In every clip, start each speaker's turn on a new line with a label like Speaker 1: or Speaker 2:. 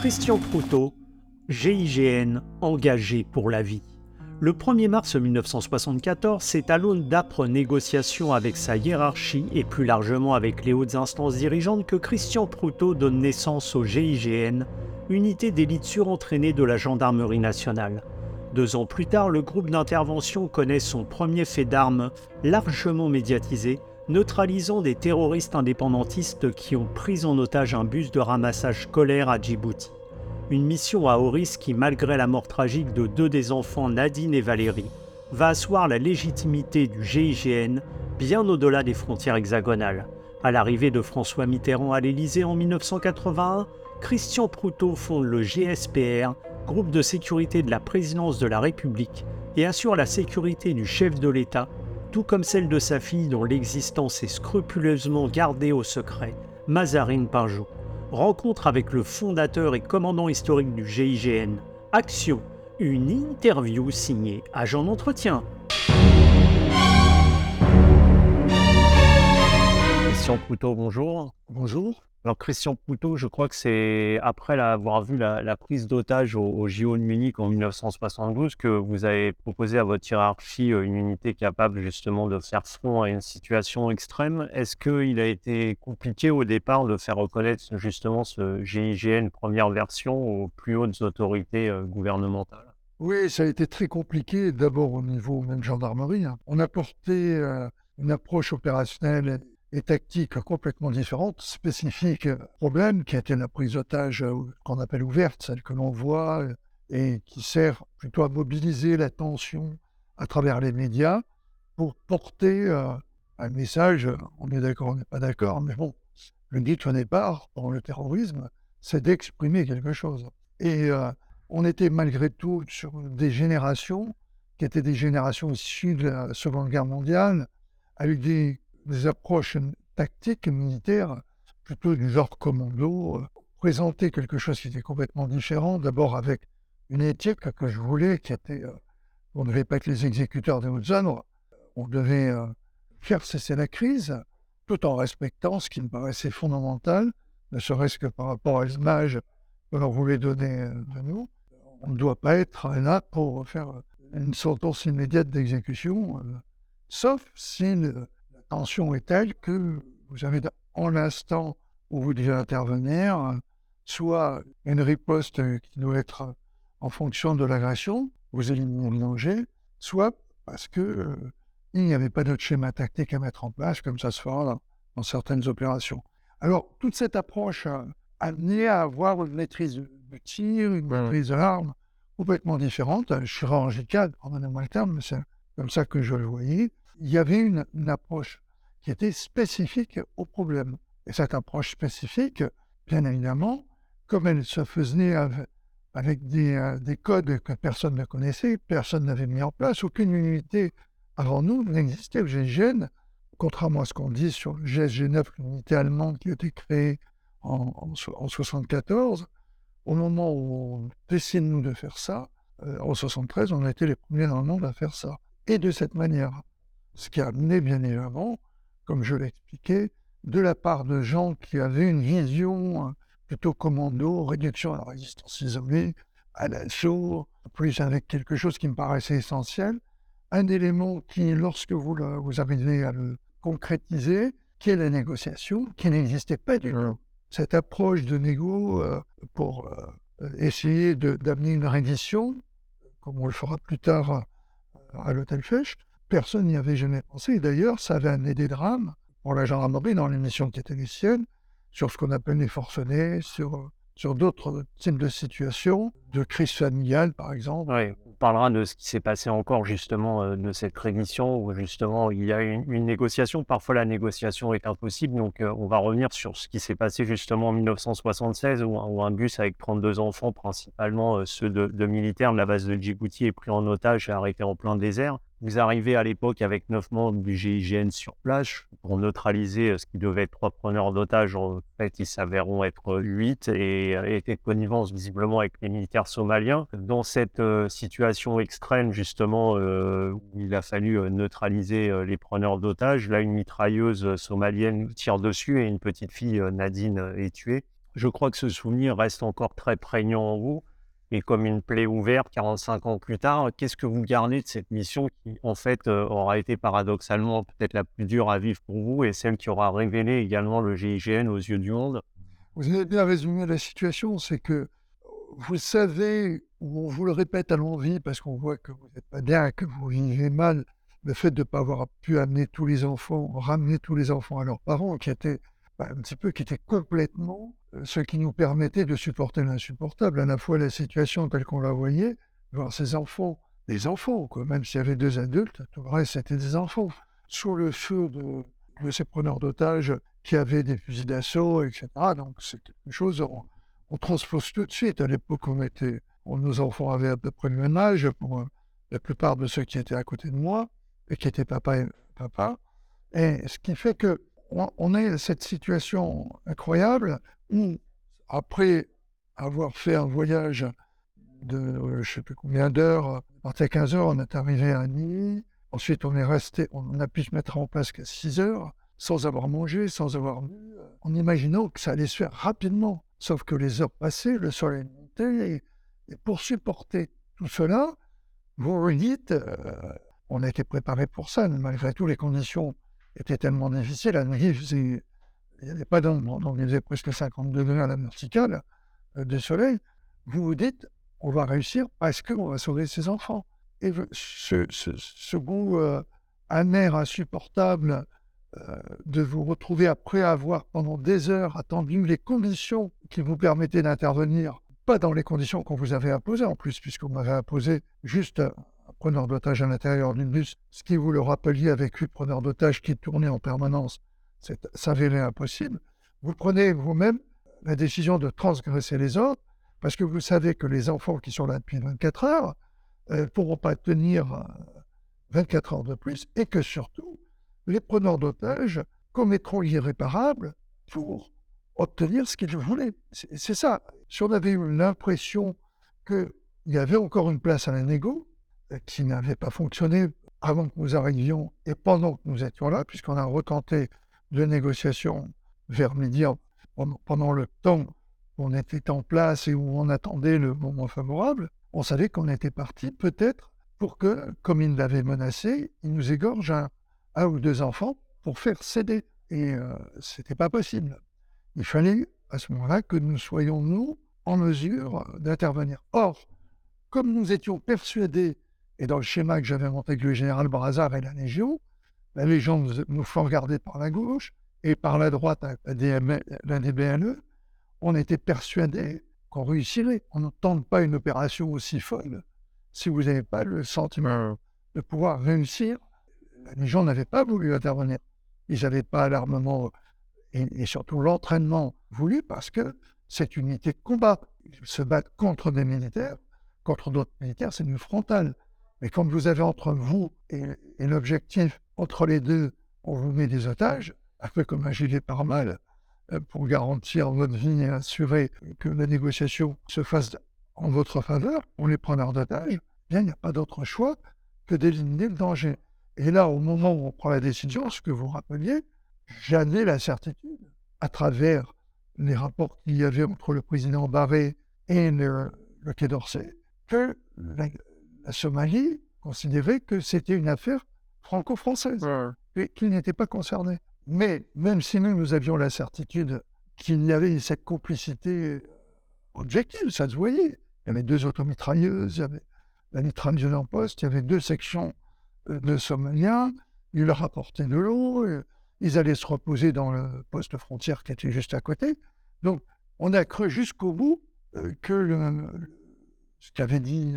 Speaker 1: Christian Proutot, GIGN engagé pour la vie. Le 1er mars 1974, c'est à l'aune d'âpres négociations avec sa hiérarchie et plus largement avec les hautes instances dirigeantes que Christian Proutot donne naissance au GIGN, unité d'élite surentraînée de la gendarmerie nationale. Deux ans plus tard, le groupe d'intervention connaît son premier fait d'armes largement médiatisé, neutralisant des terroristes indépendantistes qui ont pris en otage un bus de ramassage scolaire à Djibouti. Une mission à haut risque qui, malgré la mort tragique de deux des enfants Nadine et Valérie, va asseoir la légitimité du GIGN bien au-delà des frontières hexagonales. À l'arrivée de François Mitterrand à l'Élysée en 1981, Christian Proutot fonde le GSPR, groupe de sécurité de la présidence de la République, et assure la sécurité du chef de l'État, tout comme celle de sa fille dont l'existence est scrupuleusement gardée au secret, Mazarine Pinjot. Rencontre avec le fondateur et commandant historique du GIGN. Action, une interview signée Agent d'entretien. Christian bonjour.
Speaker 2: Bonjour.
Speaker 1: Alors Christian Poutot, je crois que c'est après avoir vu la, prise d'otage au, au, JO de Munich en 1972 que vous avez proposé à votre hiérarchie euh, une unité capable justement de faire front à une situation extrême. Est-ce qu'il a été compliqué au départ de faire reconnaître justement ce GIGN première version aux plus hautes autorités euh, gouvernementales?
Speaker 2: Oui, ça a été très compliqué, d'abord au niveau même gendarmerie. Hein. On a porté euh, une approche opérationnelle et tactique complètement différente, spécifique problème qui a été la prise d'otage euh, qu'on appelle ouverte, celle que l'on voit euh, et qui sert plutôt à mobiliser l'attention à travers les médias pour porter euh, un message, on est d'accord, on n'est pas d'accord, mais bon, le but au départ, dans le terrorisme, c'est d'exprimer quelque chose. Et on était malgré tout sur des générations qui étaient des générations issues de la Seconde Guerre mondiale, avec des des approches tactiques militaires plutôt du genre commando, euh, présenter quelque chose qui était complètement différent, d'abord avec une éthique que je voulais, qui était, euh, on ne devait pas être les exécuteurs des hautes œuvres, on devait euh, faire cesser la crise, tout en respectant ce qui me paraissait fondamental, ne serait-ce que par rapport à l'image que l'on voulait donner de nous. On ne doit pas être là pour faire une sentence immédiate d'exécution, sauf si tension est telle que vous avez en l'instant où vous devez intervenir, soit une riposte qui doit être en fonction de l'agression, vous éliminez le danger, soit parce que euh, il n'y avait pas d'autre schéma tactique à mettre en place, comme ça se fera dans, certaines opérations. Alors, toute cette approche a amené à avoir une maîtrise du tir, une maîtrise de l'arme complètement différente, chirurgicale, pardonnez-moi le terme, mais c'est comme ça que je le voyais il y avait une, approche qui était spécifique au problème. Et cette approche spécifique, bien évidemment, comme elle se faisait avec, euh, des, codes que personne ne connaissait, personne n'avait mis en place, aucune unité avant nous n'existait au GIGN, contrairement à ce qu'on dit sur le GSG9, l'unité allemande qui a été créée en 1974. Au moment où on décide, nous, de faire ça, euh, en 1973, on a été les premiers dans le monde à faire ça. Et de cette manière. Ce qui a amené, bien évidemment, comme je l'expliquais, de la part de gens qui avaient une vision euh, plutôt commando, réduction à la résistance isolée, à l'assaut, plus avec quelque chose qui me paraissait essentiel, un élément qui, lorsque vous, vous arrivez à le concrétiser, qui est la négociation, qui n'existait pas du tout. Cette approche de négo euh, pour euh, essayer d'amener une reddition, comme on le fera plus tard à l'hôtel Fesch, Personne n'y avait jamais pensé. D'ailleurs, ça avait amené des drames pour la gendarmerie dans les siennes, sur ce qu'on appelle les forcenés, sur, sur d'autres types de situations, de crise familiale par exemple.
Speaker 1: Oui, on parlera de ce qui s'est passé encore justement euh, de cette rémission où justement il y a une, une négociation. Parfois la négociation est impossible, donc euh, on va revenir sur ce qui s'est passé justement en 1976 où, où, un bus avec 32 enfants, principalement euh, ceux de, de militaires de la base de Djibouti, est pris en otage et arrêté en plein désert. Vous arrivez à l'époque avec neuf membres du GIGN sur place pour neutraliser euh, ce qui devait être trois preneurs d'otages. En fait, ils s'avéreront être huit et euh, étaient de connivence visiblement avec les militaires somaliens. Dans cette euh, situation extrême, justement, où il a fallu neutraliser les preneurs d'otages, là, une mitrailleuse somalienne tire dessus et une petite fille, Nadine, est tuée. Je crois que ce souvenir reste encore très prégnant en vous et comme une plaie ouverte 45 ans plus tard, qu'est-ce que vous gardez de cette mission qui, en fait, euh, aura été paradoxalement peut-être la plus dure à vivre pour vous et celle qui aura révélé également le GIGN aux yeux du monde?
Speaker 2: Vous avez bien résumé la situation, c'est que vous savez, ou on vous le répète à l'envie parce qu'on voit que vous n'êtes pas bien, que vous vivez mal, le fait de ne pas avoir pu amener tous les enfants, ramener tous les enfants à leurs parents, qui était bah, un petit peu, qui était complètement ce qui nous permettait de supporter l'insupportable, à la fois la situation telle qu'on la voyait, voir ces enfants, des enfants, quoi, même s'il y avait deux adultes, tout le reste c'était des enfants, sous le feu de, ces preneurs d'otages qui avaient des fusils d'assaut, etc. Donc c'est quelque chose, on, on, transpose tout de suite. À l'époque, on était, nos enfants avaient à peu près le même âge pour euh, la plupart de ceux qui étaient à côté de moi et qui étaient papa et papa. Et ce qui fait que on, est cette situation incroyable où, après avoir fait un voyage de euh, je ne sais plus combien d'heures, à 15 heures, on est arrivé à Nîmes. Ensuite, on est resté, on a pu se mettre en place qu'à 6 heures, sans avoir mangé, sans avoir bu, en imaginant que ça allait se faire rapidement. Sauf que les heures passaient, le soleil montait, et, pour supporter tout cela, vous vous dites, euh, on a été préparé pour ça, malgré tout, les conditions étaient tellement difficiles. La nuit, il n'y avait pas d'ombre, donc il faisait presque 50 degrés à la verticale euh, de soleil. Vous vous dites, on va réussir parce qu'on va sauver ses enfants. Et ce, goût euh, amer, insupportable, euh, de vous retrouver après avoir pendant des heures attendu les conditions qui vous permettaient d'intervenir, pas dans les conditions qu'on vous avait imposées en plus, puisqu'on m'avait imposé juste preneur d'otage à l'intérieur d'une bus, ce qui vous le rappeliez avec huit preneurs d'otages qui tournaient en permanence, ça s'avérait impossible. Vous prenez vous-même la décision de transgresser les ordres parce que vous savez que les enfants qui sont là depuis 24 heures ne euh, pourront pas tenir 24 euh, heures de plus et que surtout, les preneurs d'otages commettront l'irréparable pour obtenir ce qu'ils voulaient. C'est ça. Si on avait eu l'impression qu'il y avait encore une place à la négo, qui n'avait pas fonctionné avant que nous arrivions et pendant que nous étions là, puisqu'on a retenté de négociations vers midi pendant le temps où on était en place et où on attendait le moment favorable, on savait qu'on était parti peut-être pour que, comme il l'avait menacé, il nous égorge un, ou deux enfants pour faire céder. Et euh, ce n'était pas possible. Il fallait à ce moment-là que nous soyons, nous, en mesure d'intervenir. Or, comme nous étions persuadés et dans le schéma que j'avais monté avec le général Brazard et la Légion, la Légion nous, faut regarder par la gauche et par la droite, la DBLE, on était persuadé qu'on réussirait. On ne tente pas une opération aussi folle si vous n'avez pas le sentiment de pouvoir réussir. La Légion n'avait pas voulu intervenir. Ils n'avaient pas l'armement et, surtout l'entraînement voulu parce que cette unité de combat. Se battent contre des militaires, contre d'autres militaires, c'est une frontale. Mais quand vous avez entre vous et, l'objectif, entre les deux, on vous met des otages, un peu comme un gilet pare-mal, euh, pour garantir votre vie et assurer que la négociation se fasse en votre faveur, on les prend en otage, il n'y a pas d'autre choix que d'éliminer le danger. Et là, au moment où on prend la décision, ce que vous rappeliez, j'avais la certitude, à travers les rapports qu'il y avait entre le président Barré et le, le Quai d'Orsay, que la Somalie considérait que c'était une affaire franco-française et qu'il n'était pas concerné. Mais même si nous, nous avions la certitude qu'il y avait cette complicité objective, ça se voyait. Il y avait deux automitrailleuses, il y avait la mitrailleuse en poste, il y avait deux sections euh, de Somaliens, ils leur apportaient de l'eau, ils allaient se reposer dans le poste frontière qui était juste à côté. Donc, on a cru jusqu'au bout euh, que le, ce qu'avait dit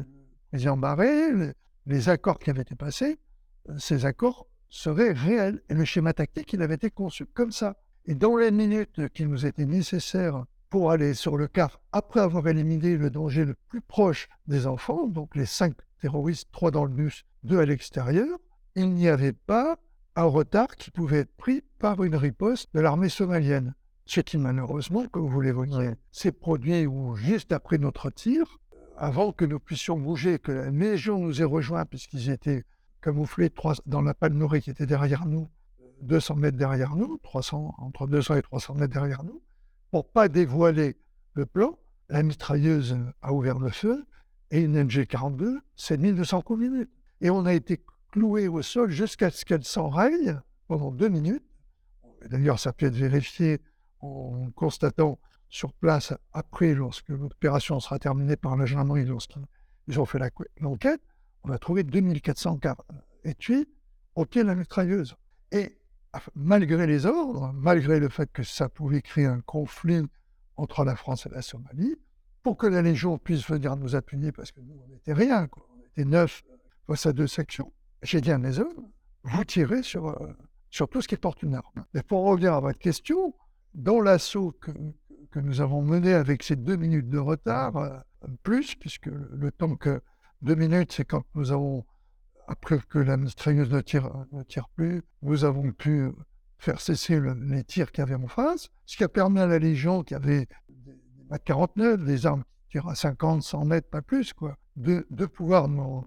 Speaker 2: les Barré, les accords qui avaient été passés, euh, ces accords seraient réels. Et le schéma tactique, il avait été conçu comme ça. Et dans les minutes qui nous étaient nécessaires pour aller sur le car, après avoir éliminé le danger le plus proche des enfants, donc les cinq terroristes, trois dans le bus, deux à l'extérieur, il n'y avait pas un retard qui pouvait être pris par une riposte de l'armée somalienne. Ce qui, malheureusement, comme vous l'évoquiez, s'est produit juste après notre tir, avant que nous puissions bouger, que la Légion nous ait rejoints, puisqu'ils étaient camouflés dans la palmeraie qui était derrière nous, 200 mètres derrière nous, 300, entre 200 et 300 mètres derrière nous, pour pas dévoiler le plan, la mitrailleuse a ouvert le feu et une NG42, c'est 1200 coups. Et on a été cloué au sol jusqu'à ce qu'elle s'enraye pendant deux minutes. D'ailleurs, ça peut être vérifié en constatant sur place, après, lorsque l'opération sera terminée par la gendarmerie, lorsqu'ils ont fait l'enquête, on a trouvé 2400 étuis au pied de la mitrailleuse. Et malgré les ordres, malgré le fait que ça pouvait créer un conflit entre la France et la Somalie, pour que la Légion puisse venir nous appuyer, parce que nous, on n'était rien, on était neuf face à deux sections. J'ai dit à mes hommes, vous tirez sur, euh, sur tout ce qui porte une arme. Et pour revenir à votre question, dans l'assaut que, que, nous avons mené avec ces deux minutes de retard, euh, plus, puisque le temps que deux minutes, c'est quand nous avons après que la mitrailleuse ne tire, plus, nous avons pu faire cesser les tirs qu'il y avait en face, ce qui a permis à la Légion, qui avait des, des 49, des armes qui à 50, 100 mètres, pas plus, quoi, de, pouvoir nous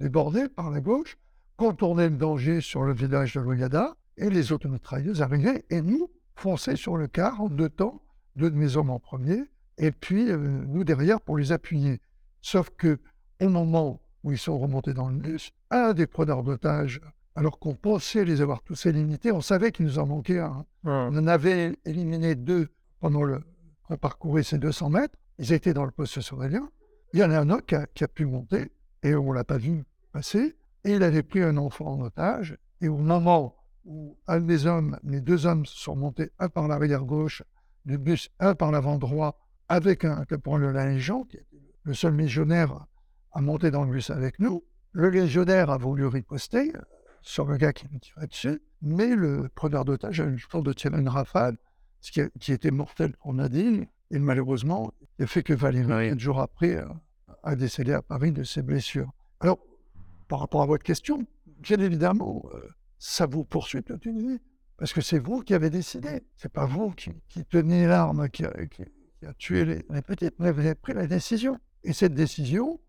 Speaker 2: déborder par la gauche, contourner le danger sur le village de Loyada, et les autres mitrailleuses arrivaient, et nous, foncer sur le quart en deux temps, deux de mes hommes en premier, et puis euh, nous derrière pour les appuyer. Sauf que au moment où ils sont remontés dans le bus, un des preneurs d'otages, alors qu'on pensait les avoir tous éliminés, on savait qu'il nous en manquait un. On en avait éliminé deux pendant le qu'on parcourait ces 200 mètres. Ils étaient dans le poste saurélien. Il y en a un autre qui a, pu monter et on ne l'a pas vu passer. Et il avait pris un enfant en otage. Et au moment où un des hommes, les deux hommes sont montés, un par l'arrière gauche du bus, un par l'avant droit, avec un caporal de la Légion, qui était le seul légionnaire à monter dans le bus avec nous. Le légionnaire a voulu riposter euh, sur le gars qui nous tirait dessus, mais le preneur d'otage a le temps de tirer une rafale, ce qui, était mortel pour Nadine, et malheureusement, il a fait que Valérie, oui. jours après, euh, a, décédé à Paris de ses blessures. Alors, par rapport à votre question, bien évidemment, euh, ça vous poursuit toute une vie, parce que c'est vous qui avez décidé, c'est pas vous qui, qui tenez l'arme qui, a tué les, les petites, vous avez pris la décision. Et cette décision,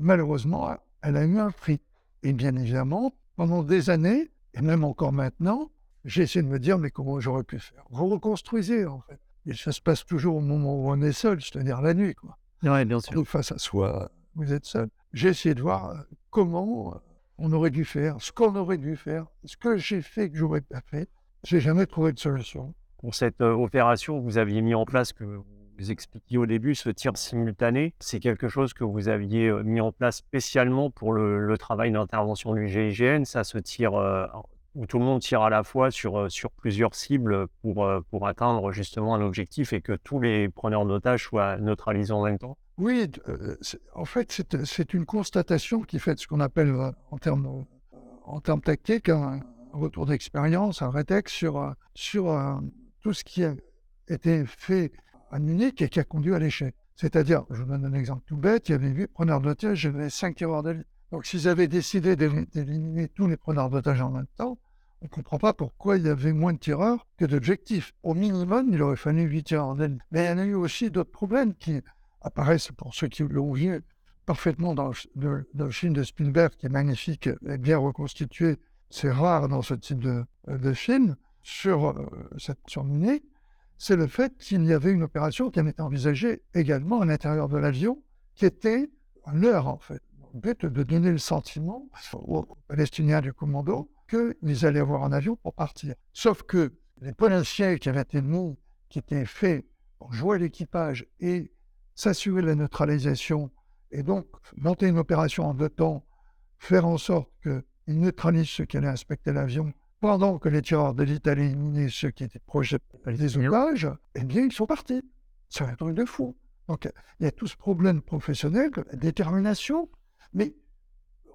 Speaker 2: malheureusement, elle a eu un prix. Et bien évidemment, pendant des années, et même encore maintenant, j'ai essayé de me dire, mais comment j'aurais pu faire? Vous reconstruisez, en fait. Et ça se passe toujours au moment où on est seul, c'est-à-dire la nuit, quoi.
Speaker 1: Oui, bien sûr.
Speaker 2: face à soi, vous êtes seul. J'ai essayé de voir euh, comment euh, on aurait dû faire, ce qu'on aurait dû faire, ce que j'ai fait que j'aurais pas fait. J'ai jamais trouvé de solution.
Speaker 1: Pour cette euh, opération, vous aviez mis en place que vous expliquiez au début, ce tir simultané, c'est quelque chose que vous aviez euh, mis en place spécialement pour le, travail d'intervention du GIGN. Ça se tire euh, où tout le monde tire à la fois sur, euh, sur plusieurs cibles pour, pour atteindre justement un objectif et que tous les preneurs d'otages soient neutralisés en même temps?
Speaker 2: Oui, en fait, c'est une constatation qui fait ce qu'on appelle en termes, en termes tactiques un retour d'expérience, un rétexte sur, sur tout ce qui a été fait à Munich et qui a conduit à l'échec. C'est-à-dire, je vous donne un exemple tout bête, il y avait 8 preneurs d'otages, j'avais 5 tireurs d'élite. Donc s'ils avaient décidé d'éliminer tous les preneurs d'otages en même temps, on ne comprend pas pourquoi il y avait moins de tireurs que d'objectifs. Au minimum, il aurait fallu 8 tireurs d'élite. Mais il y en a eu aussi d'autres problèmes qui apparaissent pour ceux qui l'ont vu parfaitement dans le, film de Spielberg, qui est magnifique et bien reconstitué. C'est rare dans ce type de, film sur, euh, sur Munich c'est le fait qu'il y avait une opération qui avait été envisagée également à l'intérieur de l'avion, qui était l'heure en fait. But de donner le sentiment aux Palestiniens du commando qu'ils allaient avoir un avion pour partir. Sauf que les policiers qui avaient été mis, qui étaient faits pour jouer l'équipage et s'assurer la neutralisation, et donc monter une opération en deux temps, faire en sorte qu'ils neutralisent ceux qui allaient inspecter l'avion pendant que les tireurs d'élite allaient éliminer ceux qui étaient proches des ouvrages, eh bien, ils sont partis. C'est un truc de fou. Donc, il y a tout ce problème professionnel, la détermination, mais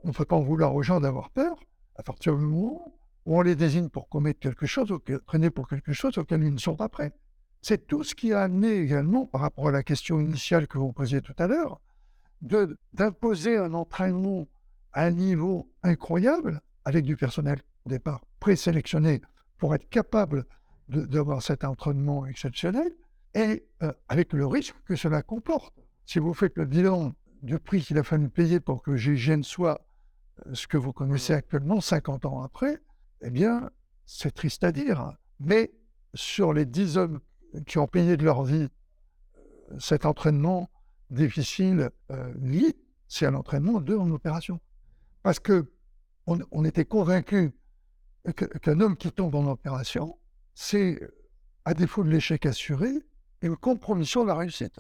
Speaker 2: on ne peut pas en vouloir aux gens d'avoir peur à partir du moment où on les désigne pour commettre quelque chose, ou traîner pour quelque chose auquel ils ne sont pas prêts. C'est tout ce qui a amené également, par rapport à la question initiale que vous posiez tout à l'heure, d'imposer un entraînement à un niveau incroyable avec du personnel au départ présélectionné pour être capable d'avoir cet entraînement exceptionnel et euh, avec le risque que cela comporte. Si vous faites le bilan du prix qu'il a fallu payer pour que GIGN soit euh, ce que vous connaissez actuellement, 50 ans après, eh bien, c'est triste à dire. Mais sur les 10 hommes qui ont payé de leur vie cet entraînement difficile lié, c'est à l'entraînement de en opération. Parce que on, était convaincu qu'un homme qui tombe en opération, c'est, à défaut de l'échec assuré, une compromission de la réussite.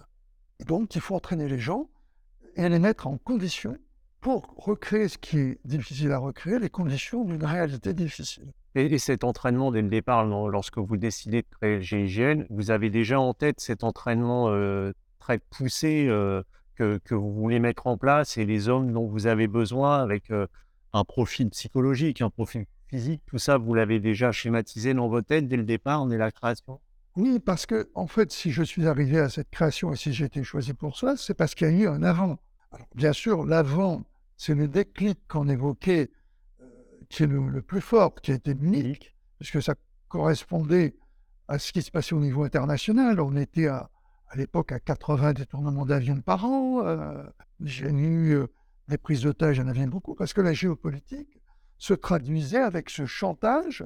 Speaker 2: Donc, il faut entraîner les gens et les mettre en condition pour recréer ce qui est difficile à recréer, les conditions d'une réalité difficile.
Speaker 1: Et, cet entraînement dès le départ, lorsque vous décidez de créer le GIGN, vous avez déjà en tête cet entraînement euh, très poussé euh, que, vous voulez mettre en place et les hommes dont vous avez besoin avec euh, un profil psychologique, un profil physique, tout ça, vous l'avez déjà schématisé dans votre tête dès le départ, dès la création?
Speaker 2: Oui, parce que, en fait, si je suis arrivé à cette création et si j'ai été choisi pour ça, c'est parce qu'il y a eu un avant. Alors, bien sûr, l'avant, c'est le déclic qu'on évoquait, euh, qui est le, plus fort, qui a été unique, puisque ça correspondait à ce qui se passait au niveau international. On était à, à l'époque à 80 détournements d'avions par an. Euh, j'ai eu euh, des prises d'otages, en avait beaucoup, parce que la géopolitique se traduisait avec ce chantage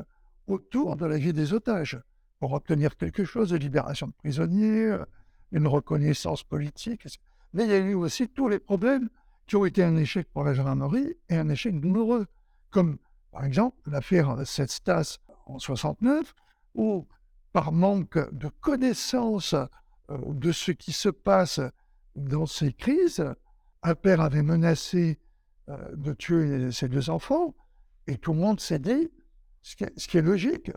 Speaker 2: autour de la vie des otages, pour obtenir quelque chose, de libération de prisonniers, une reconnaissance politique. Mais il y a eu aussi tous les problèmes qui ont été un échec pour la gendarmerie et un échec douloureux, comme par exemple l'affaire Setstas en 69, où par manque de connaissances euh, de ce qui se passe dans ces crises, un père avait menacé euh, de tuer ses deux enfants et tout le monde s'est dit, ce qui est, logique,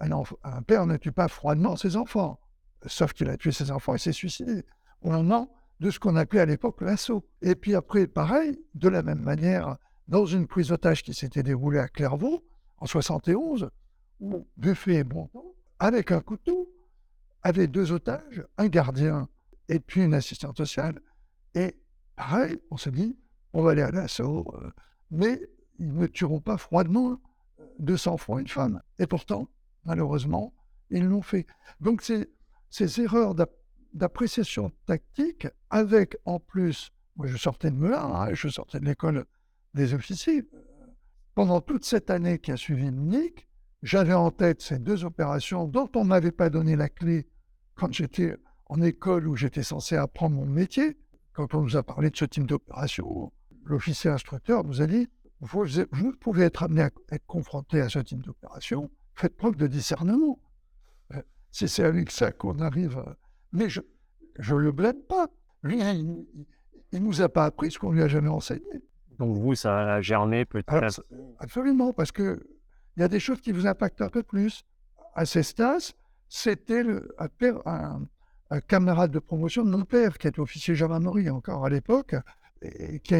Speaker 2: un, père ne tue pas froidement ses enfants, sauf qu'il a tué ses enfants et s'est suicidé au moment de ce qu'on appelait à l'époque l'assaut. Et puis après, pareil, de la même manière, dans une prise d'otage qui s'était déroulée à Clairvaux en 71, où Buffet et Bontemps, avec un couteau, avaient deux otages, un gardien et puis une assistante sociale. Et pareil, on s'est dit, on va aller à l'assaut, euh, mais ils ne tueront pas froidement 200 fois une femme. Et pourtant, malheureusement, ils l'ont fait. Donc ces, ces erreurs d'appréciation tactique, avec en plus, moi je sortais de Melun, hein, je sortais de l'école des officiers, pendant toute cette année qui a suivi Munich, j'avais en tête ces deux opérations dont on ne m'avait pas donné la clé quand j'étais en école où j'étais censé apprendre mon métier. Quand on nous a parlé de ce type d'opération, l'officier instructeur nous a dit vous, vous, pouvez être amené à être confronté à ce type d'opération, faites preuve de discernement. Euh, c'est avec ça qu'on arrive. Mais je ne le blâme pas. Lui, il ne nous a pas appris ce qu'on lui a jamais enseigné.
Speaker 1: Donc vous, ça a germé peut-être
Speaker 2: Absolument, parce que il y a des choses qui vous impactent un peu plus. À Cestas, c'était un, un, camarade de promotion de mon père, qui était officier gendarmerie encore à l'époque, et qui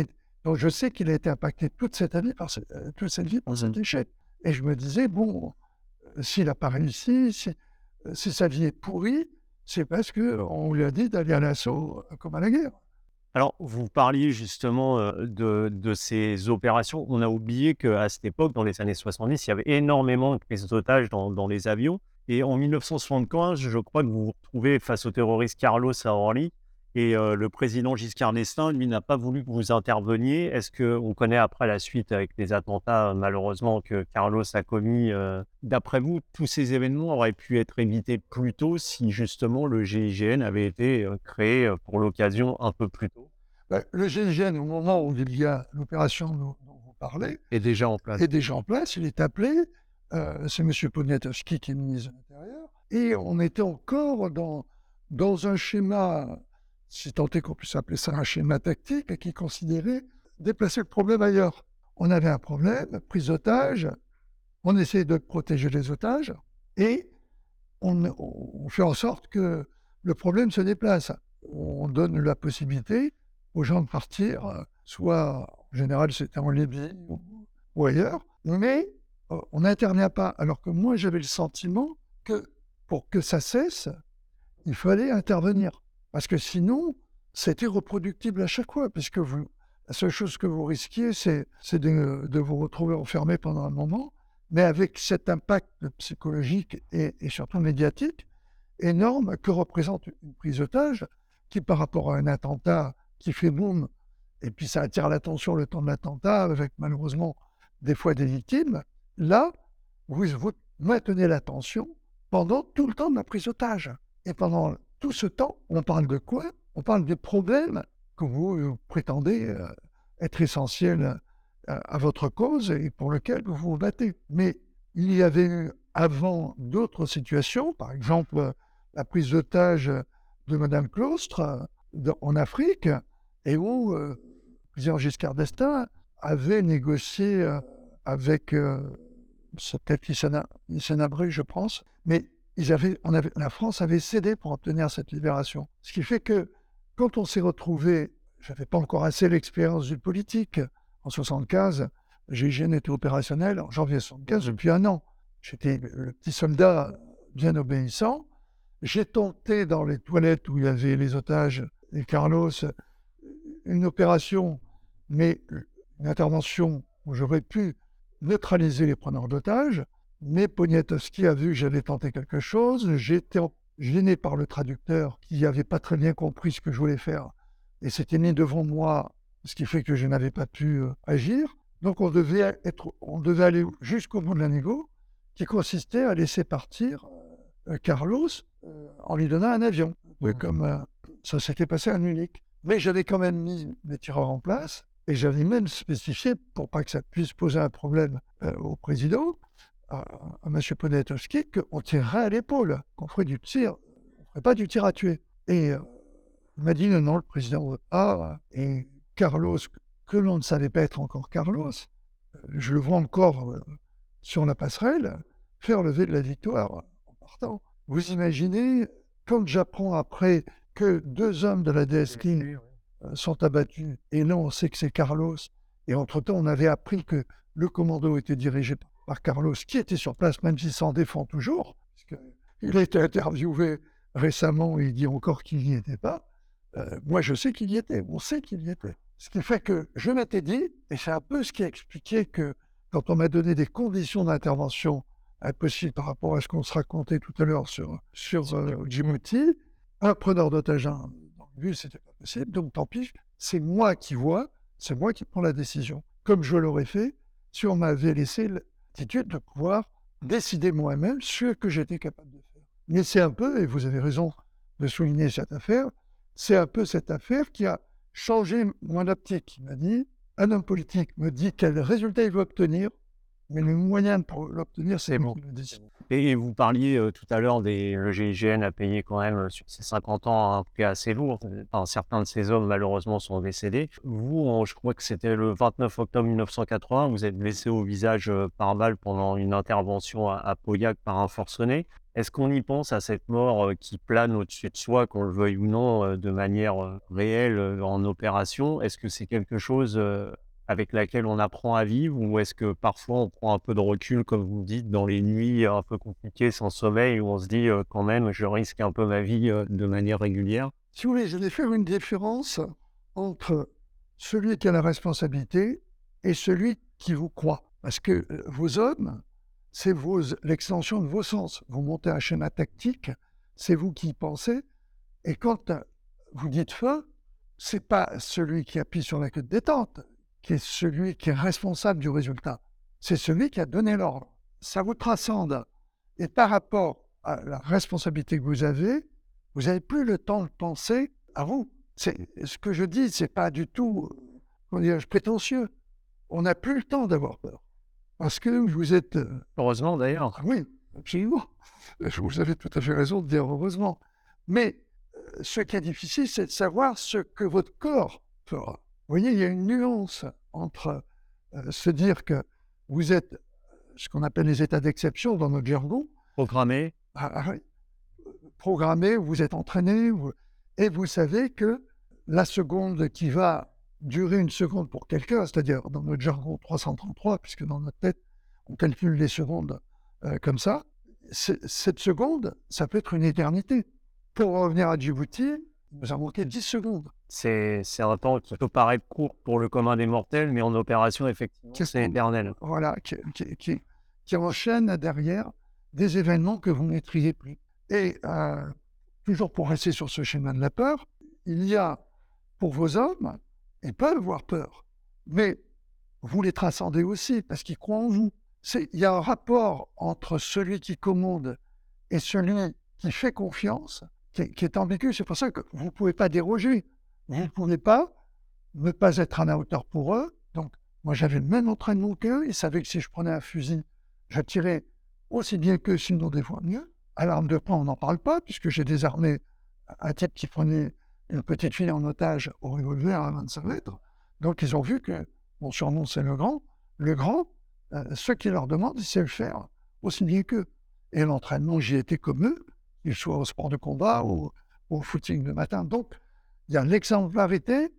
Speaker 2: donc je sais qu'il a été impacté toute cette année, par euh, toute cette vie par cet mmh échec. Et je me disais, bon, euh, s'il n'a pas réussi, si, euh, si, sa vie est pourrie, c'est parce qu'on lui a dit d'aller à l'assaut comme à la guerre.
Speaker 1: Alors, vous parliez justement de, ces opérations. On a oublié qu'à cette époque, dans les années 70, il y avait énormément de prises d'otages dans, les avions. Et en 1975, je crois que vous vous retrouvez face au terroriste Carlos Orly. Et le président Giscard d'Estaing, lui, n'a pas voulu que vous interveniez. Est-ce qu'on connaît après la suite avec les attentats, malheureusement, que Carlos a commis D'après vous, tous ces événements auraient pu être évités plus tôt si justement le GIGN avait été créé pour l'occasion un peu plus tôt?
Speaker 2: Bah, Le GIGN, au moment où il y a l'opération dont, vous parlez,
Speaker 1: est déjà en place.
Speaker 2: Est déjà en place. Il est appelé. C'est M. Poniatowski qui est ministre de l'Intérieur. Et on était encore dans, dans un schéma si tant est qu'on puisse appeler ça un schéma tactique, qui considérait déplacer le problème ailleurs. On avait un problème, prise d'otage, on essayait de protéger les otages, et on, fait en sorte que le problème se déplace. On donne la possibilité aux gens de partir, soit en général c'était en Libye ou, ailleurs, mais euh, on n'intervient pas. Alors que moi j'avais le sentiment que pour que ça cesse, il fallait intervenir. Parce que sinon, c'était reproductible à chaque fois, puisque vous, la seule chose que vous risquiez, c'est de, vous retrouver enfermé pendant un moment, mais avec cet impact psychologique et, surtout médiatique énorme que représente une prise d'otage, qui par rapport à un attentat qui fait boum, et puis ça attire l'attention le temps de l'attentat, avec malheureusement des fois des victimes, là, vous, vous maintenez l'attention pendant tout le temps de la prise d'otage. Et pendant tout ce temps, on parle de quoi? On parle des problèmes que vous prétendez euh, être essentiels euh, à votre cause et pour lesquels vous vous battez. Mais il y avait eu avant d'autres situations, par exemple la prise d'otage de Madame Claustre en Afrique, et où le président Giscard d'Estaing avait négocié avec c'est peut-être je pense, mais la France avait cédé pour obtenir cette libération. Ce qui fait que quand on s'est retrouvé, je n'avais pas encore assez l'expérience du politique. En 75, GIGN était opérationnel en janvier 75 depuis un an. J'étais le petit soldat bien obéissant. J'ai tenté dans les toilettes où il y avait les otages et Carlos une opération, mais une intervention où j'aurais pu neutraliser les preneurs d'otages. Mais Poniatowski a vu que j'avais tenté quelque chose. J'étais gêné par le traducteur qui n'avait pas très bien compris ce que je voulais faire. Et c'était né devant moi, ce qui fait que je n'avais pas pu euh, agir. Donc on devait, être, on devait aller jusqu'au bout de la négo, qui consistait à laisser partir euh, Carlos euh, en lui donnant un avion. Oui, comme ça s'était passé à Munich. Mais j'avais quand même mis mes tireurs en place et j'avais même spécifié, pour pas que ça puisse poser un problème au président, à, M. Poniatowski qu'on tirerait à l'épaule, qu'on ferait du tir, on ferait pas du tir à tuer. Et euh, il m'a dit non, non, le président ah Et Carlos, que l'on ne savait pas être encore Carlos, euh, je le vois encore euh, sur la passerelle, faire lever de la victoire en partant. Vous imaginez, quand j'apprends après que deux hommes de la DSK sont abattus, et là on sait que c'est Carlos, et entre-temps on avait appris que le commando était dirigé par par Carlos, qui était sur place, même s'il s'en défend toujours, il a été interviewé récemment, et il dit encore qu'il n'y était pas. Euh, moi, je sais qu'il y était, on sait qu'il y était. Ce qui fait que je m'étais dit, et c'est un peu ce qui a expliqué que quand on m'a donné des conditions d'intervention impossibles par rapport à ce qu'on se racontait tout à l'heure sur, sur euh, Djibouti, un preneur d'otages dans le but, c'était pas possible, donc tant pis, c'est moi qui vois, c'est moi qui prends la décision, comme je l'aurais fait si on m'avait laissé de pouvoir décider moi-même ce que j'étais capable de faire. Mais c'est un peu, et vous avez raison de souligner cette affaire, c'est un peu cette affaire qui a changé mon optique. Il m'a dit, un homme politique me dit quel résultat il veut obtenir, mais le moyen pour l'obtenir, c'est bon.
Speaker 1: Et vous parliez euh, tout à l'heure des le GIGN a payé quand même euh, sur ces 50 ans un prix assez lourd. Enfin, certains de ces hommes malheureusement sont décédés. Vous, je crois que c'était le 29 octobre 1980, vous êtes blessé au visage euh, par balle pendant une intervention à, à Pauillac par un forcené. Est-ce qu'on y pense à cette mort qui plane au-dessus de soi, qu'on le veuille ou non, de manière réelle en opération? Est-ce que c'est quelque chose avec laquelle on apprend à vivre ou est-ce que parfois on prend un peu de recul, comme vous dites, dans les nuits un peu compliquées, sans sommeil, où on se dit quand même, je risque un peu ma vie de manière régulière?
Speaker 2: Si vous voulez, je vais faire une différence entre celui qui a la responsabilité et celui qui vous croit. Parce que vos hommes, c'est l'extension de vos sens. Vous montez un schéma tactique, c'est vous qui pensez. Et quand vous dites feu, c'est pas celui qui appuie sur la queue de détente, qui est celui qui est responsable du résultat. C'est celui qui a donné l'ordre. Ça vous transcende. Et par rapport à la responsabilité que vous avez, vous n'avez plus le temps de penser à vous. Ce que je dis, c'est pas du tout dire, prétentieux. On n'a plus le temps d'avoir peur. Parce que vous êtes. Euh,
Speaker 1: heureusement d'ailleurs.
Speaker 2: Ah oui, absolument. Vous avez tout à fait raison de dire heureusement. Mais euh, ce qui est difficile, c'est de savoir ce que votre corps fera. Vous voyez, il y a une nuance entre euh, se dire que vous êtes ce qu'on appelle les états d'exception dans notre jargon.
Speaker 1: Programmé.
Speaker 2: Ah, ah programmé, vous êtes entraîné, et vous savez que la seconde qui va durer une seconde pour quelqu'un, c'est-à-dire dans notre jargon 333, puisque dans notre tête, on calcule les secondes euh, comme ça, cette seconde, ça peut être une éternité. Pour revenir à Djibouti, nous avons manqué 10 secondes.
Speaker 1: C'est un temps qui peut paraître court pour le commun des mortels, mais en opération, effectivement, c'est éternel.
Speaker 2: Voilà, qui, qui, qui, enchaîne derrière des événements que vous ne maîtrisez plus. Et euh, toujours pour rester sur ce schéma de la peur, il y a pour vos hommes, ils peuvent avoir peur, mais vous les transcendez aussi parce qu'ils croient en vous. Il y a un rapport entre celui qui commande et celui qui fait confiance, qui est, ambigu. C'est pour ça que vous ne pouvez pas déroger. Vous ne pouvez pas ne pas être à la hauteur pour eux. Donc, moi, j'avais le même entraînement qu'eux. Ils savaient que si je prenais un fusil, je tirais aussi bien qu'eux, sinon des fois mieux. À l'arme de poing, on n'en parle pas, puisque j'ai désarmé un type qui prenait une petite fille en otage au revolver à 25 mètres. Donc, ils ont vu que mon surnom, c'est le grand. Le grand, euh, ce qui leur demande, c'est le faire aussi bien qu'eux. Et l'entraînement, j'y étais comme eux, qu'il soit au sport de combat ou au footing le matin. Donc, il y a l'exemplarité,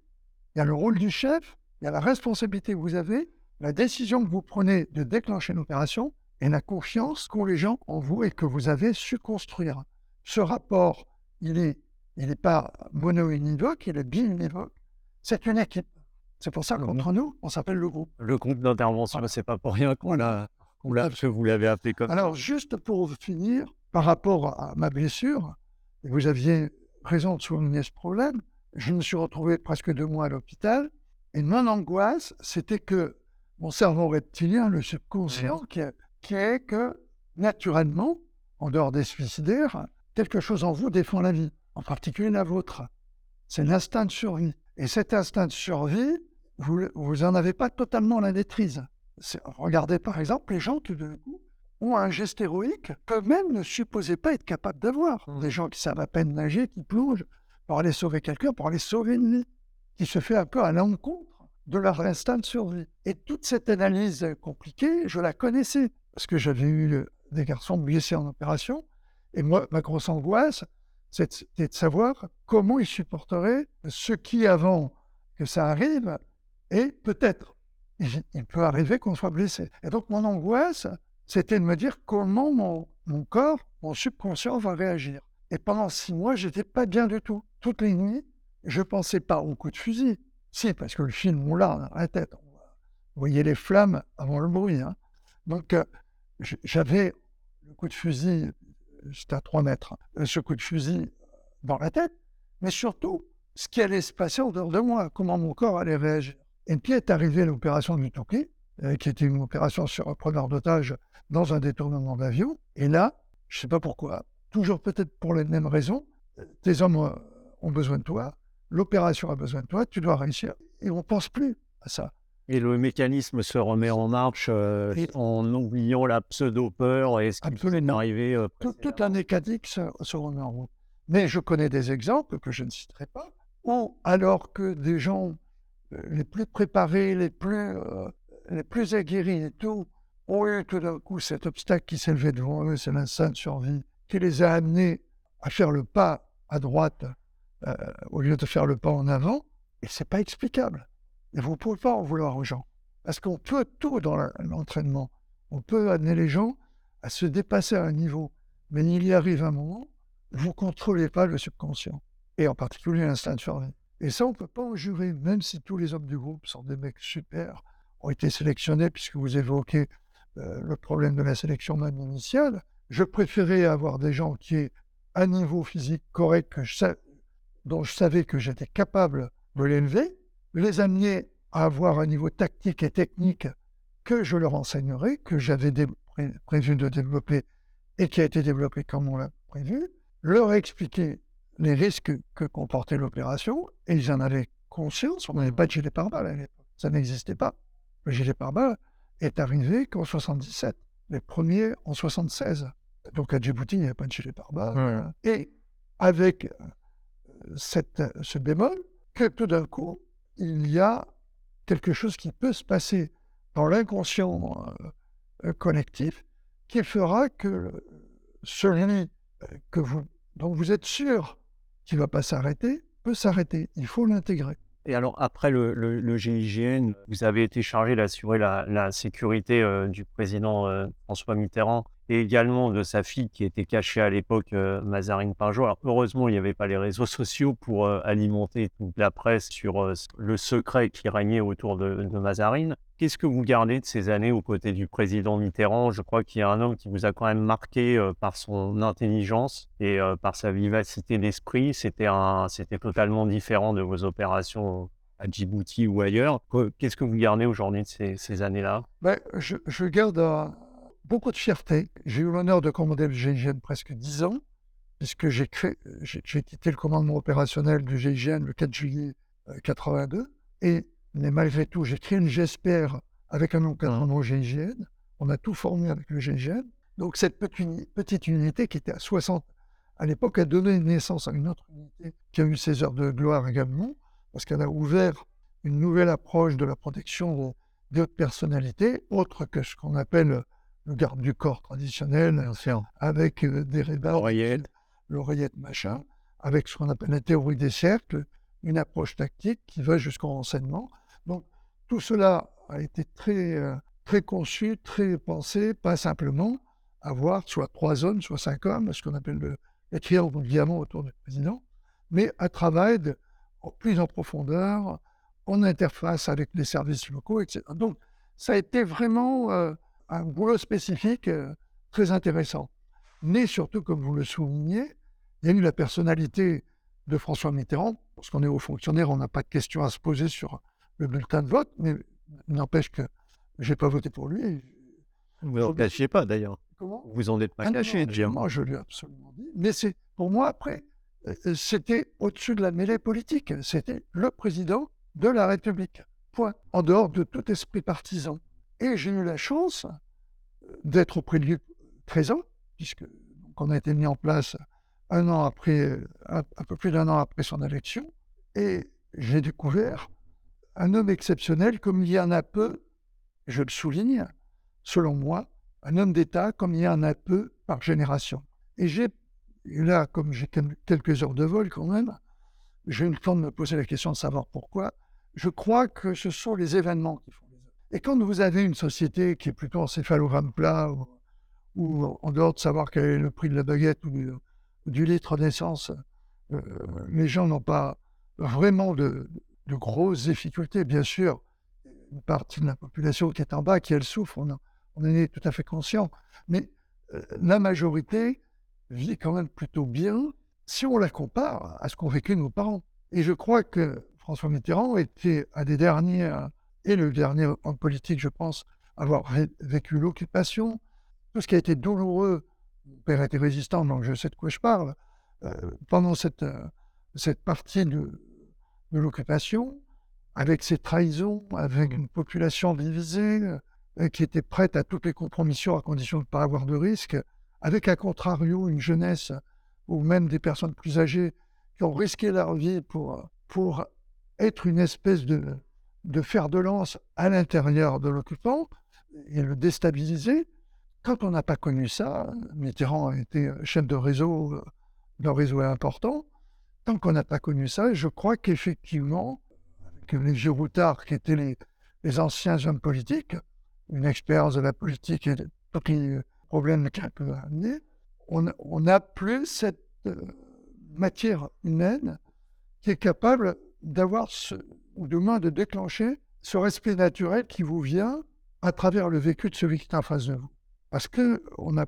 Speaker 2: il y a le rôle du chef, il y a la responsabilité que vous avez, la décision que vous prenez de déclencher une opération et la confiance qu'ont les gens en vous et que vous avez su construire. Ce rapport, il n'est il est pas mono-univoque, il est bi-univoque. C'est une équipe. C'est pour ça qu'entre nous, on s'appelle le groupe.
Speaker 1: Le groupe d'intervention, c'est pas pour rien qu'on l'a, que vous l'avez appelé comme
Speaker 2: Alors, juste pour finir, par rapport à ma blessure, vous aviez raison de souligner ce problème. Je me suis retrouvé presque deux mois à l'hôpital. Et mon angoisse, c'était que mon cerveau reptilien, le subconscient, qui, qui est que, naturellement, en dehors des suicidaires, quelque chose en vous défend la vie, en particulier la vôtre. C'est l'instinct de survie. Et cet instinct de survie, vous, vous en avez pas totalement la maîtrise. Regardez par exemple les gens qui de coup ont un geste héroïque qu'eux-mêmes ne supposaient pas être capables d'avoir. Mmh. Des gens qui savent à peine nager, qui plongent pour aller sauver quelqu'un, pour aller sauver une vie, qui se fait un peu à l'encontre de leur instinct de survie. Et toute cette analyse compliquée, je la connaissais, parce que j'avais eu des garçons blessés en opération, et moi, ma grosse angoisse, c'était de savoir comment ils supporteraient ce qui, avant que ça arrive, et peut-être il peut arriver qu'on soit blessé. Et donc, mon angoisse, c'était de me dire comment mon, mon, corps, mon subconscient va réagir. Et pendant six mois, j'étais pas bien du tout. Toutes les nuits, je pensais pas au coup de fusil. Si, parce que le film, on l'a dans la tête. Vous voyez les flammes avant le bruit. Hein. Donc, euh, j'avais le coup de fusil, c'était à trois mètres, euh, ce coup de fusil dans la tête, mais surtout, ce qui allait se passer autour de moi, comment mon corps allait réagir. Et puis est arrivée l'opération du euh, qui était une opération sur un preneur d'otage dans un détournement d'avion. Et là, je ne sais pas pourquoi, toujours peut-être pour les mêmes raisons, euh, tes hommes euh, ont besoin de toi, l'opération a besoin de toi, tu dois réussir. Et on ne pense plus à ça.
Speaker 1: Et le mécanisme se remet en marche en oubliant la pseudo-peur et ce qui peut arriver.
Speaker 2: toute la mécanique se, se, remet en route. Mais je connais des exemples que je ne citerai pas, où alors que des gens les plus préparés, les plus, euh, les plus aguerris et tout, ont eu tout d'un coup cet obstacle qui levé devant eux, c'est l'instinct de survie, qui les a amenés à faire le pas à droite euh, au lieu de faire le pas en avant, et c'est pas explicable. Et vous ne pouvez pas en vouloir aux gens. Parce qu'on peut tout dans l'entraînement. On peut amener les gens à se dépasser à un niveau. Mais il y arrive un moment, vous ne contrôlez pas le subconscient. Et en particulier l'instinct de survie. Et ça, on ne peut pas en jurer, même si tous les hommes du groupe sont des mecs super, ont été sélectionnés, puisque vous évoquez euh, le problème de la sélection même initiale. Je préférais avoir des gens qui aient un niveau physique correct dont je savais que j'étais capable de l'élever, les amener à avoir un niveau tactique et technique que je leur enseignerai, que j'avais prévu de développer et qui a été développé comme on l'a prévu, leur expliquer les risques que comportait l'opération, et ils en avaient conscience. On n'avait pas de gilet pare-balles à l'époque. Ça n'existait pas. Le gilet pare-balles est arrivé qu'en 77, les premiers en 76. Donc à Djibouti, il n'y avait pas de gilet pare-balles. Et avec euh, cette, ce bémol, que tout d'un coup, il y a quelque chose qui peut se passer dans l'inconscient euh, euh, collectif qui fera que celui que vous, dont vous êtes sûr qui ne va pas s'arrêter peut s'arrêter. Il faut l'intégrer.
Speaker 1: Et alors, après le, le, GIGN, vous avez été chargé d'assurer la, la, sécurité euh, du président euh, François Mitterrand et également de sa fille qui était cachée à l'époque, euh, Mazarine Pinjot. Alors, heureusement, il n'y avait pas les réseaux sociaux pour alimenter toute la presse sur le secret qui régnait autour de, Mazarine. Qu'est-ce que vous gardez de ces années aux côtés du président Mitterrand? Je crois qu'il y a un homme qui vous a quand même marqué euh, par son intelligence et euh, par sa vivacité d'esprit. C'était c'était totalement différent de vos opérations à Djibouti ou ailleurs. Qu'est-ce que vous gardez aujourd'hui de ces, années-là?
Speaker 2: Ben, je, garde beaucoup de fierté. J'ai eu l'honneur de commander le GIGN presque dix ans, puisque j'ai quitté le commandement opérationnel du GIGN le 4 juillet 82. Et mais malgré tout, j'ai créé une GSPR avec un encadrement au GIGN. On a tout formé avec le GIGN. Donc cette petite unité qui était à 60 à l'époque a donné naissance à une autre unité qui a eu ses heures de gloire également, parce qu'elle a ouvert une nouvelle approche de la protection des hautes personnalités, autre que ce qu'on appelle le garde du corps traditionnel, avec euh, des rébats, l'oreillette, machin, avec ce qu'on appelle la théorie des cercles, une approche tactique qui va jusqu'au renseignement. Donc tout cela a été très, euh, très conçu, très pensé, pas simplement avoir soit trois hommes, soit cinq hommes, ce qu'on appelle le, le triangle diamant autour du président, mais un travail de, plus en profondeur, en interface avec les services locaux, etc. Donc ça a été vraiment euh, un boulot spécifique euh, très intéressant. Mais surtout, comme vous le soulignez, il y a eu la personnalité de François Mitterrand. Parce qu'on est haut fonctionnaire, on n'a pas de questions à se poser sur le bulletin de vote, mais n'empêche que je n'ai pas voté pour lui.
Speaker 1: Vous n'en cachiez pas d'ailleurs.
Speaker 2: Comment?
Speaker 1: Vous en êtes pas ah caché,
Speaker 2: Moi, je lui ai absolument dit. Mais c'est pour moi, après, euh, c'était au-dessus de la mêlée politique. C'était le président de la République. Point. En dehors de tout esprit partisan. Et j'ai eu la chance euh, d'être auprès de lui présent, puisque on a été mis en place un an après, un, peu plus d'un an après son élection, et j'ai découvert un homme exceptionnel comme il y en a peu, je le souligne, selon moi, un homme d'État comme il y en a peu par génération. Et j'ai, là, comme j'ai quelques heures de vol quand même, j'ai eu le temps de me poser la question de savoir pourquoi. Je crois que ce sont les événements qui font. Et quand vous avez une société qui est plutôt en céphalogramme plat, ou, en dehors de savoir quel est le prix de la baguette ou du litre d'essence, euh, les gens n'ont pas vraiment de, grosses difficultés. Bien sûr, une partie de la population qui est en bas, qui elle souffre, on, en est tout à fait conscient. Mais euh, la majorité vit quand même plutôt bien si on la compare à ce qu'ont vécu nos parents. Et je crois que François Mitterrand était un des derniers, et le dernier en politique, je pense, avoir vécu l'occupation, tout ce qui a été douloureux mon père était résistant, donc je sais de quoi je parle. Euh, pendant cette, euh, cette partie de, l'occupation, avec ses trahisons, avec une population divisée, euh, qui était prête à toutes les compromissions à condition de ne pas avoir de risque, avec à contrario une jeunesse ou même des personnes plus âgées qui ont risqué leur vie pour, pour être une espèce de, de fer de lance à l'intérieur de l'occupant et le déstabiliser. Quand on n'a pas connu ça, Mitterrand a été euh, chef de réseau euh, d'un réseau important. Tant qu'on n'a pas connu ça, je crois qu'effectivement, que les vieux routards qui étaient les, les, anciens hommes politiques, une expérience de la politique et de tous les problèmes qu'elle peut amener, on n'a plus cette euh, matière humaine qui est capable d'avoir ce, ou de moins de déclencher ce respect naturel qui vous vient à travers le vécu de celui qui est en face de vous. Parce que on, a,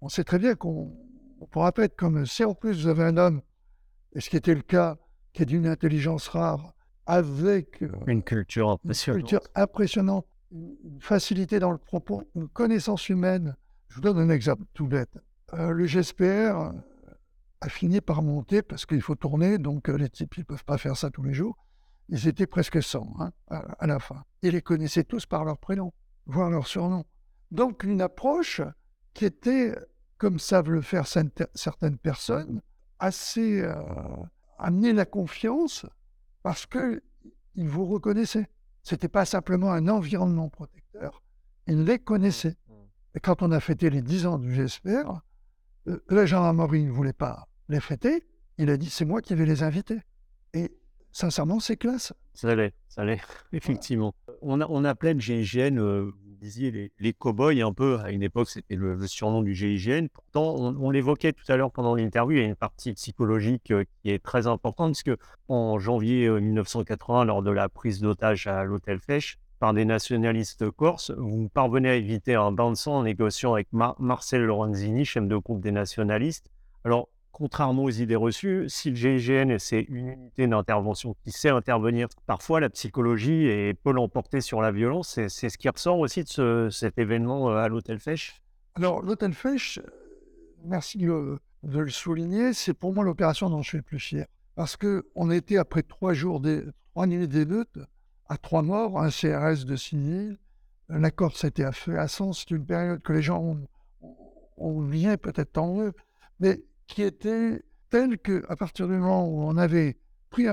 Speaker 2: on sait très bien qu'on pourra pas être comme si en plus vous avez un homme, et ce qui était le cas, qui est d'une intelligence rare, avec
Speaker 1: euh, une culture impressionnante,
Speaker 2: une, culture impressionnante, une facilité dans le propos, une connaissance humaine. Je vous donne un exemple tout bête. Euh, le GSPR a fini par monter parce qu'il faut tourner, donc euh, les types ils peuvent pas faire ça tous les jours. Ils étaient presque 100 hein, à, la fin. Ils les connaissaient tous par leur prénom, voire leur surnom. Donc une approche qui était, comme savent le faire certaines personnes, assez euh, amener la confiance parce qu'ils vous reconnaissaient. Ce n'était pas simplement un environnement protecteur, ils les connaissaient. Mmh, mmh. Et quand on a fêté les 10 ans du GSPR, euh, la gendarmerie ne voulait pas les fêter, il a dit c'est moi qui vais les inviter. Et sincèrement, c'est classe.
Speaker 1: Ça allait, ça allait, effectivement. On, a, on appelait le GIGN, euh, disiez, les, les cow-boys un peu. À une époque, c'était le, surnom du GIGN. Pourtant, on, l'évoquait tout à l'heure pendant l'interview, il y a une partie psychologique euh, qui est très importante, puisque en janvier 1980, euh, lors de la prise d'otage à l'hôtel Fèche, par des nationalistes corses, vous parvenez à éviter un bain de sang en négociant avec Marcel Lorenzini, chef de groupe des nationalistes. Alors, contrairement aux idées reçues, si le GIGN, c'est une unité d'intervention qui sait intervenir, parfois la psychologie et peut l'emporter sur la violence. C'est ce qui ressort aussi de cet événement euh, à l'hôtel Fèche
Speaker 2: Alors, l'hôtel Fesch, merci de, le souligner, c'est pour moi l'opération dont je suis le plus fier. Parce qu'on était, après trois jours, des, trois nuits d'émeute, à trois morts, un CRS de civils, la Corse était à feu à sang, c'est une période que les gens ont, ont oublié, peut-être tant mieux, mais qui était telle qu'à partir du moment où on avait pris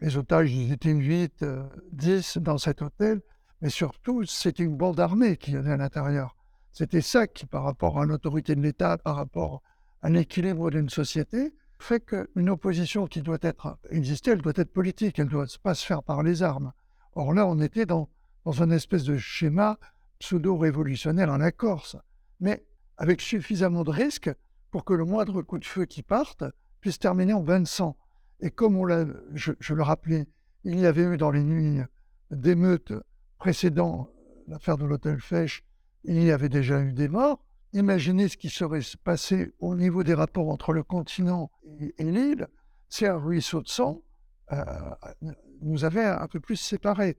Speaker 2: les otages, ils étaient 8, 10 dans cet hôtel, mais surtout, c'était une bande armée qui avait à l'intérieur. C'était ça qui, par rapport à l'autorité de l'État, par rapport à l'équilibre d'une société, fait qu'une opposition qui doit être exister, elle doit être politique, elle ne doit pas se faire par les armes. Or là, on était dans, dans un espèce de schéma pseudo-révolutionnaire en la Corse, mais avec suffisamment de risques pour que le moindre coup de feu qui parte puisse terminer en bain de sang. Et comme on l'a, je, le rappelais, il y avait eu dans les nuits d'émeutes précédant l'affaire de l'hôtel Fèche, il y avait déjà eu des morts. Imaginez ce qui serait passé au niveau des rapports entre le continent et, l'île si un ruisseau de sang euh, nous avait un peu plus séparés.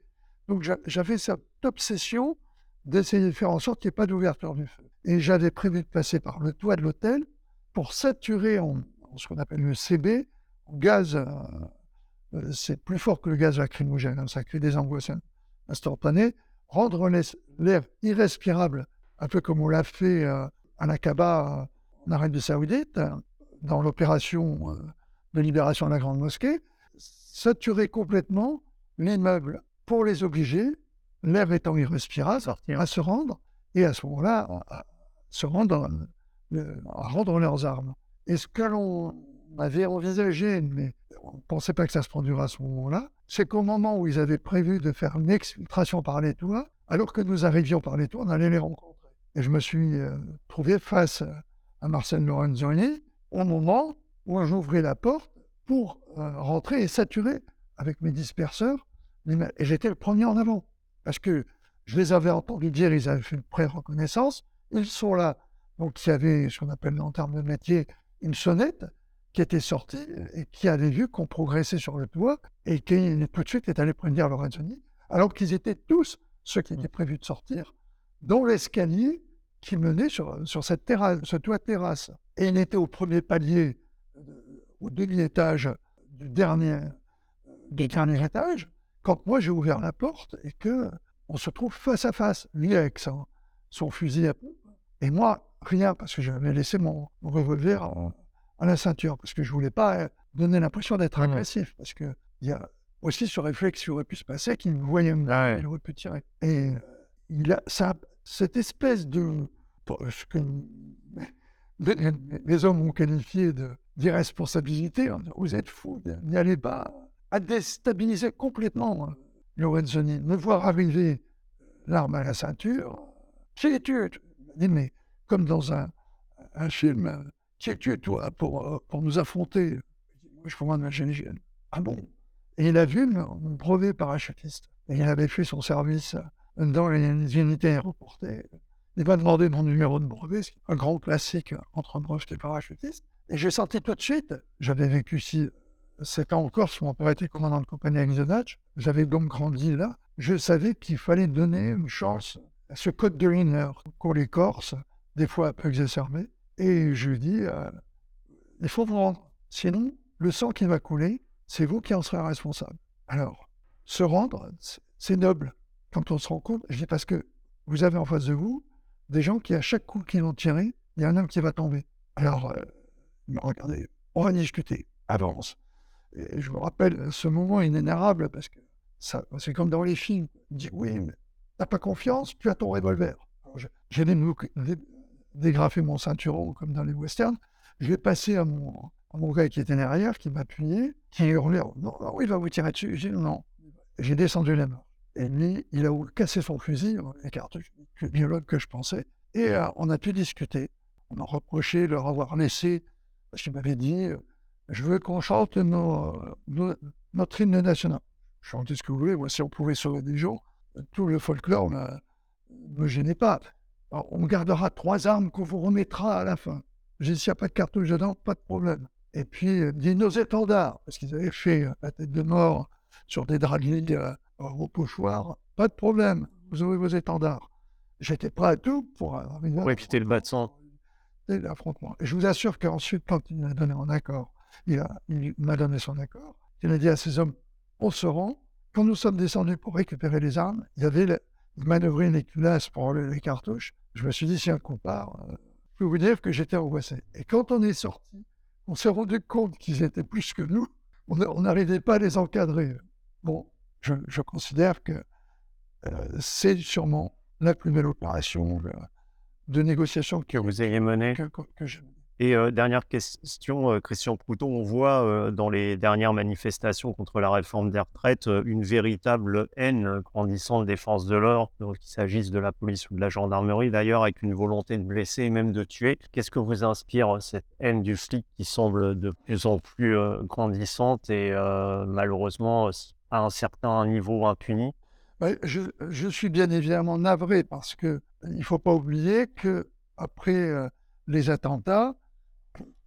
Speaker 2: Donc j'avais cette obsession d'essayer de faire en sorte qu'il n'y ait pas d'ouverture du feu. Et j'avais prévu de passer par le toit de l'hôtel pour saturer en, ce qu'on appelle le CB, en gaz, euh, euh, c'est plus fort que le gaz lacrymogène, hein, ça crée des angoisses instantanées, rendre l'air irrespirable, un peu comme on l'a fait euh, à l'Aqaba en Arabie Saoudite, dans l'opération de libération de la Grande Mosquée, saturer complètement l'immeuble pour les obliger, l'air étant irrespirable, à se rendre, et à ce moment-là, se rendre, à rendre leurs armes. Et ce que l'on avait envisagé, mais on ne pensait pas que ça se produirait à ce moment-là, c'est qu'au moment où ils avaient prévu de faire une exfiltration par les toits, alors que nous arrivions par les toits, on allait les rencontrer. Et je me suis euh, trouvé face à Marcel Lorenzoni au moment où j'ouvrais la porte pour euh, rentrer et saturer avec mes disperseurs. Et j'étais le premier en avant. Parce que je les avais entendus dire, ils avaient fait une pré-reconnaissance. Ils sont là. Donc, il y avait ce qu'on appelle en termes de métier une sonnette qui était sortie et qui avait vu qu'on progressait sur le toit et qui tout de suite est allé prévenir Lorenzoni, alors qu'ils étaient tous, ceux qui étaient prévus de sortir, dans l'escalier qui menait sur, sur cette terrasse, ce toit terrasse. Et il était au premier palier, au demi-étage du dernier, du dernier étage, quand moi j'ai ouvert la porte et que on se trouve face à face, lui avec son, son fusil à pompe, et moi, rien, parce que j'avais laissé mon, revolver à, la ceinture, parce que je voulais pas euh, donner l'impression d'être agressif, parce qu'il y a aussi ce réflexe qui aurait pu se passer, qu'il me voyait, ah il aurait pu tirer. Et euh, il a ça, cette espèce de... Ce que les, hommes ont qualifié d'irresponsabilité, vous êtes fous, n'y allez pas, a déstabilisé complètement euh, Lorenzoni. Me voir arriver l'arme à la ceinture, qui es-tu mais comme dans un, film, qui es-tu, toi, pour, euh, pour nous affronter? Je suis moi de génienne. Ah bon? Et il a vu mon, brevet parachutiste. Et il avait fait son service dans les unités aéroportées. Il m'a demandé mon numéro de brevet, c'est un grand classique entre brevets et parachutistes. Et j'ai senti tout de suite, j'avais vécu ici sept ans en Corse, mon père était commandant de compagnie à j'avais donc grandi là, je savais qu'il fallait donner une chance ce code de l'honneur qu'ont les Corses, des fois un peu exacerbé. Et je lui dis, euh, il faut vous rendre. Sinon, le sang qui va couler, c'est vous qui en serez responsable. Alors, se rendre, c'est noble. Quand on se rend compte, je dis parce que vous avez en face de vous des gens qui, à chaque coup qu'ils vont tirer, il y a un homme qui va tomber. Alors, euh, regardez, on va discuter, avance. Et je me rappelle ce moment inénarrable parce que c'est comme dans les films. Il dit oui, mais T'as pas confiance, tu as ton revolver. J'ai dégrafé mon ceinturon comme dans les westerns. Je vais passer à mon, mon gars qui était derrière, qui m'appuyait, qui hurlait Non, non, il va vous tirer dessus. J'ai dit Non. J'ai descendu la main. Et lui, il a cassé son fusil, les cartouches, le biologue que je pensais. Et euh, on a pu discuter. On m'a reproché leur avoir laissé, parce qu'il m'avait dit Je veux qu'on chante nos, notre hymne national. Chantez ce que vous voulez, moi, si on pouvait sauver des gens tout le folklore ne me gênait pas. on gardera trois armes qu'on vous remettra à la fin. J'ai dit, s'il n'y a pas de cartouche dedans, pas de problème. Et puis, euh, dit nos étendards, parce qu'ils avaient fait euh, la tête de mort sur des draps de lit euh, au pochoir. Pas de problème, vous aurez vos étendards. j'étais prêt à tout pour arriver
Speaker 1: Oui, puis t'es le bas de sang.
Speaker 2: l'affrontement. Et je vous assure qu'ensuite, quand il m'a donné accord, il m'a donné son accord, il a dit à ses hommes, on se rend. Quand nous sommes descendus pour récupérer les armes, il y avait le, il manœuvrait une culasse pour enlever les cartouches. Je me suis dit, si un coup part, euh, je peux vous dire que j'étais angoissé. Et quand on est sorti, on s'est rendu compte qu'ils étaient plus que nous. On n'arrivait pas à les encadrer. Bon, je, je considère que euh, c'est sûrement la plus belle opération euh, de négociation que,
Speaker 1: vous ayez mené.
Speaker 2: que, que- que j'ai menée.
Speaker 1: Et dernière question, Christian Proutot, on voit dans les dernières manifestations contre la réforme des retraites une véritable haine grandissante des forces de l'ordre, qu'il s'agisse de la police ou de la gendarmerie d'ailleurs, avec une volonté de blesser et même de tuer. Qu'est-ce que vous inspire cette haine du flic qui semble de plus en plus grandissante et malheureusement à un certain niveau impunie
Speaker 2: Ouais, je, suis bien évidemment navré parce que il faut pas oublier que après les attentats,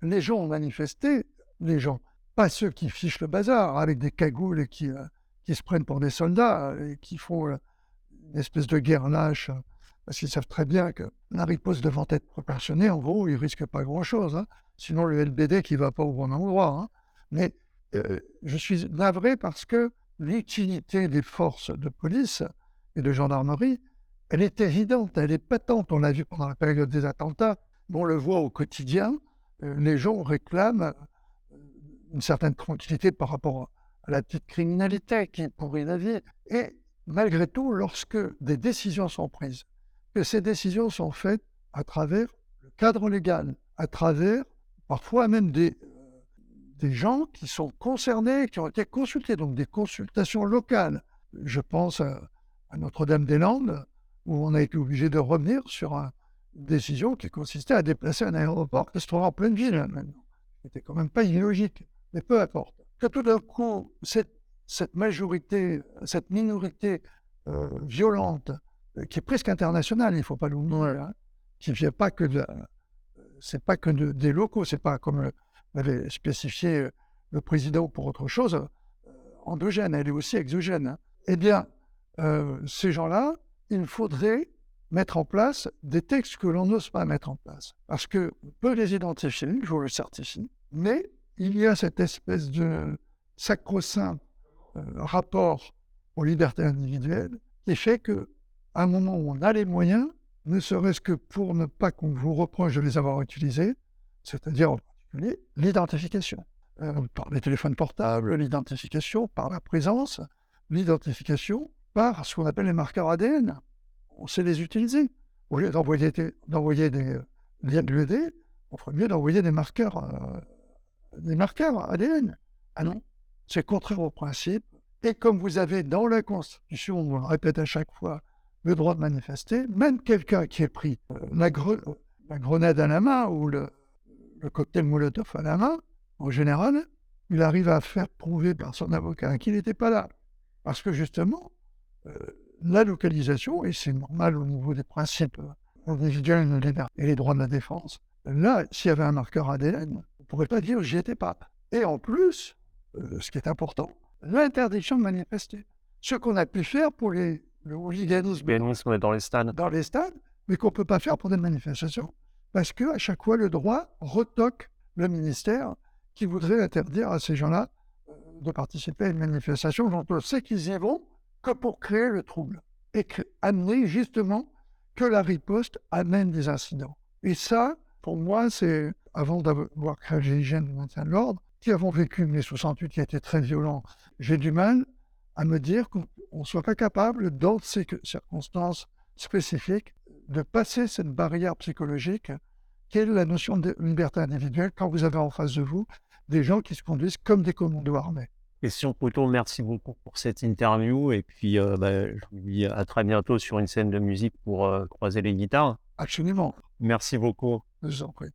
Speaker 2: les gens ont manifesté, les gens, pas ceux qui fichent le bazar avec des cagoules et qui, euh, qui se prennent pour des soldats euh, et qui font euh, une espèce de guerre lâche, parce qu'ils savent très bien que la riposte devant être proportionnée, en gros, ils risquent pas grand-chose. hein. Sinon, le LBD qui va pas au bon endroit. hein. Mais je suis navré parce que l'utilité des forces de police et de gendarmerie, elle est évidente, elle est patente. On l'a vu pendant la période des attentats, on le voit au quotidien. Euh, les gens réclament euh, une certaine tranquillité par rapport à la petite criminalité qui pourrit la vie. Et malgré tout, lorsque des décisions sont prises, que ces décisions sont faites à travers le cadre légal, à travers parfois même des, euh, des gens qui sont concernés, qui ont été consultés, donc des consultations locales. Je pense à, à Notre-Dame-des-Landes, où on a été obligé de revenir sur un- décision qui consistait à déplacer un aéroport qui se trouve en pleine ville hein, maintenant. C'était quand même pas illogique, mais peu importe. Que tout d'un coup, cette, majorité, cette minorité euh, violente, euh, qui est presque internationale, il ne faut pas l'oublier, hein, qui ne vient pas que c'est pas que de- des locaux, c'est pas comme l'avait spécifié euh, le président pour autre chose, euh, endogène, elle est aussi exogène. hein. Eh bien, euh, ces gens-là, il faudrait mettre en place des textes que l'on n'ose pas mettre en place. Parce qu'on peut les identifier, je vous le certifie, mais il y a cette espèce de sacro-saint euh, rapport aux libertés individuelles qui fait que un moment où on a les moyens, ne serait-ce que pour ne pas qu'on vous reproche de les avoir utilisés, c'est-à-dire en particulier l'identification. Euh, par les téléphones portables, l'identification par la présence, l'identification par ce qu'on appelle les marqueurs ADN. On sait les utiliser. Au lieu d'envoyer des, liens de on ferait mieux d'envoyer des marqueurs, euh, des marqueurs ADN. Ah non, c'est contraire au principe. Et comme vous avez dans la Constitution, on le répète à chaque fois, le droit de manifester, même quelqu'un qui ait pris euh, la, gre- la grenade à la main ou le, le cocktail Molotov à la main, en général, il arrive à faire prouver par son avocat qu'il n'était pas là. Parce que justement, euh, la localisation, et c'est normal au niveau des principes euh, individuels liberté et les droits de la défense, là, s'il y avait un marqueur ADN, on ne pourrait pas dire j'y étais pas. Et en plus, euh, ce qui est important, l'interdiction de manifester. Ce qu'on a pu faire pour les, le hooliganisme
Speaker 1: dans les stades.
Speaker 2: dans les stades, mais qu'on ne peut pas faire pour des manifestations. Parce que à chaque fois, le droit retoque le ministère qui voudrait interdire à ces gens-là euh, de participer à une manifestation dont on sait qu'ils y vont que pour créer le trouble et amener justement que la riposte amène des incidents. Et ça, pour moi, c'est avant d'avoir créé l'hygiène du maintien de l'ordre, qui avons vécu mai 68 qui a été très violent, j'ai du mal à me dire qu'on ne soit pas capable, dans ces circonstances spécifiques, de passer cette barrière psychologique qu'est la notion de liberté individuelle quand vous avez en face de vous des gens qui se conduisent comme des commandos armés.
Speaker 1: Christian Couteau, merci beaucoup pour cette interview. Et puis, euh, bah, je vous dis à très bientôt sur une scène de musique pour euh, croiser les guitares.
Speaker 2: Absolument,
Speaker 1: Merci beaucoup.
Speaker 2: je vous en prie.